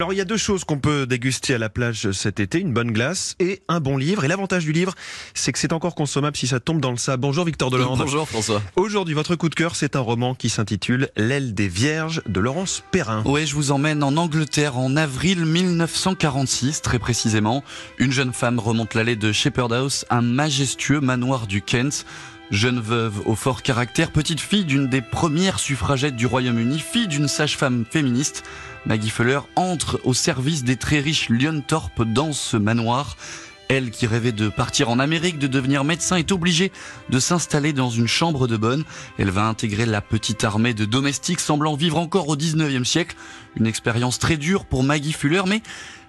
Alors il y a deux choses qu'on peut déguster à la plage cet été, une bonne glace et un bon livre. Et l'avantage du livre, c'est que c'est encore consommable si ça tombe dans le sable. Bonjour Victor Delande. Bonjour François. Aujourd'hui, votre coup de cœur, c'est un roman qui s'intitule L'aile des Vierges de Laurence Perrin. Ouais, je vous emmène en Angleterre en avril 1946, très précisément. Une jeune femme remonte l'allée de Shepherd House, un majestueux manoir du Kent. Jeune veuve au fort caractère, petite fille d'une des premières suffragettes du Royaume-Uni, fille d'une sage-femme féministe, Maggie Fuller entre au service des très riches Thorpe dans ce manoir. Elle qui rêvait de partir en Amérique, de devenir médecin, est obligée de s'installer dans une chambre de bonne. Elle va intégrer la petite armée de domestiques semblant vivre encore au 19e siècle. Une expérience très dure pour Maggie Fuller, mais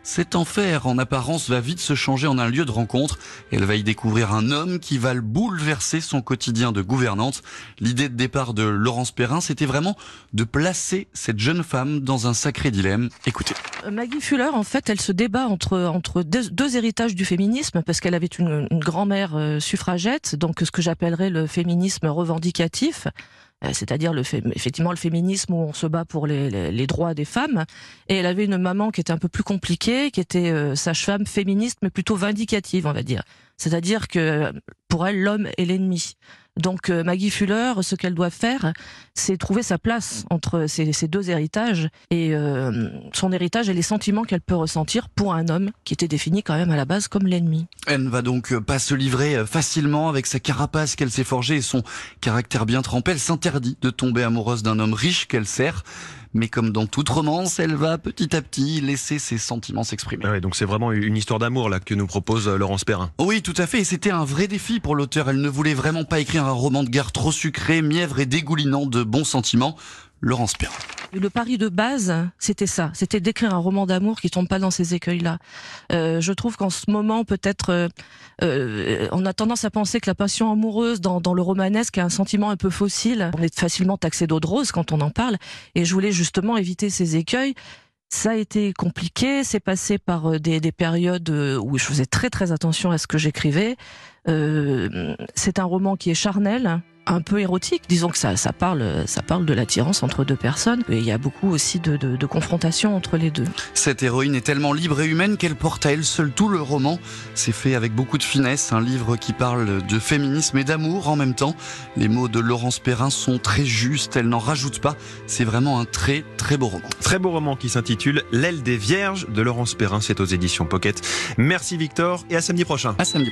cet enfer, en apparence, va vite se changer en un lieu de rencontre. Elle va y découvrir un homme qui va le bouleverser son quotidien de gouvernante. L'idée de départ de Laurence Perrin, c'était vraiment de placer cette jeune femme dans un sacré dilemme. Écoutez. Euh, Maggie Fuller, en fait, elle se débat entre, entre deux, héritages du féminisme, parce qu'elle avait une, une grand-mère euh, suffragette, donc ce que j'appellerais le féminisme revendicatif, c'est-à-dire le effectivement le féminisme où on se bat pour les, les, droits des femmes. Et elle avait une maman qui était un peu plus compliquée, qui était euh, sage-femme féministe, mais plutôt vindicative, on va dire. C'est-à-dire que pour elle, l'homme est l'ennemi. Donc euh, Maggie Fuller, ce qu'elle doit faire, c'est trouver sa place entre ces, deux héritages et euh, son héritage et les sentiments qu'elle peut ressentir pour un homme qui était défini quand même à la base comme l'ennemi. Elle ne va donc pas se livrer facilement avec sa carapace qu'elle s'est forgée et son caractère bien trempé. Elle s'interdit de tomber amoureuse d'un homme riche qu'elle sert mais comme dans toute romance, elle va petit à petit laisser ses sentiments s'exprimer. Ah donc c'est vraiment une histoire d'amour là que nous propose euh, Laurence Perrin. Oui, tout à fait, et c'était un vrai défi pour l'auteur. Elle ne voulait vraiment pas écrire un roman de guerre trop sucré, mièvre et dégoulinant de bons sentiments. Laurence Perrin. Le pari de base, c'était ça, c'était d'écrire un roman d'amour qui tombe pas dans ces écueils-là. Euh, je trouve qu'en ce moment, peut-être, euh, euh, on a tendance à penser que la passion amoureuse dans, dans le romanesque a un sentiment un peu fossile. On est facilement taxé d'eau de rose quand on en parle, et je voulais justement éviter ces écueils. Ça a été compliqué, c'est passé par des, des, périodes où je faisais très très attention à ce que j'écrivais. c'est un roman qui est charnel, un peu érotique. Disons que ça, ça parle, ça parle de l'attirance entre deux personnes. Et il y a beaucoup aussi de, de, de confrontation entre les deux. Cette héroïne est tellement libre et humaine qu'elle porte à elle seule tout le roman. C'est fait avec beaucoup de finesse. Un livre qui parle de féminisme et d'amour en même temps. Les mots de Laurence Perrin sont très justes. Elle n'en rajoute pas. C'est vraiment un très très beau roman. Très beau roman qui s'intitule L'aile des vierges de Laurence Perrin. C'est aux éditions Pocket. Merci Victor et à samedi prochain. À samedi.